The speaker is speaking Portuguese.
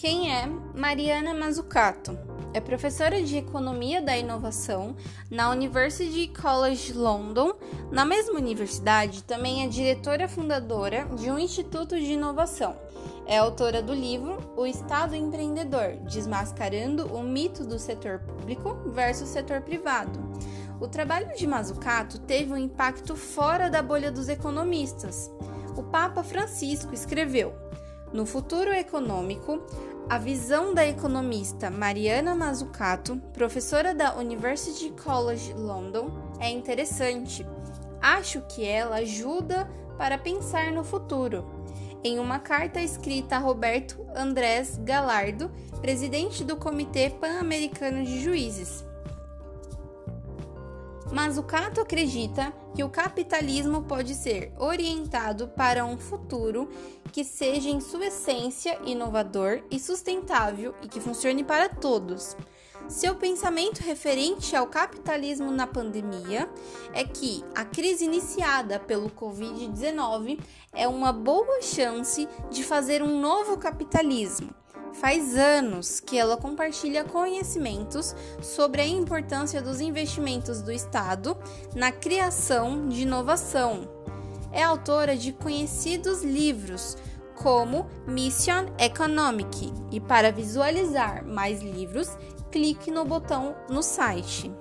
Quem é Mariana Mazzucato? É professora de Economia da Inovação na University College London. Na mesma universidade, também é diretora fundadora de um instituto de inovação. É autora do livro O Estado Empreendedor: Desmascarando o mito do setor público versus setor privado. O trabalho de Mazzucato teve um impacto fora da bolha dos economistas. O Papa Francisco escreveu: No futuro econômico, a visão da economista Mariana Mazzucato, professora da University College London, é interessante. Acho que ela ajuda para pensar no futuro. Em uma carta escrita a Roberto Andrés Galardo, presidente do Comitê Pan-Americano de Juízes, Mazzucato acredita que o capitalismo pode ser orientado para um futuro que seja em sua essência inovador e sustentável e que funcione para todos. Seu pensamento referente ao capitalismo na pandemia é que a crise iniciada pelo Covid-19 é uma boa chance de fazer um novo capitalismo Faz anos que ela compartilha conhecimentos sobre a importância dos investimentos do Estado na criação de inovação. É autora de conhecidos livros como Mission Economic e para visualizar mais livros, clique no botão no site.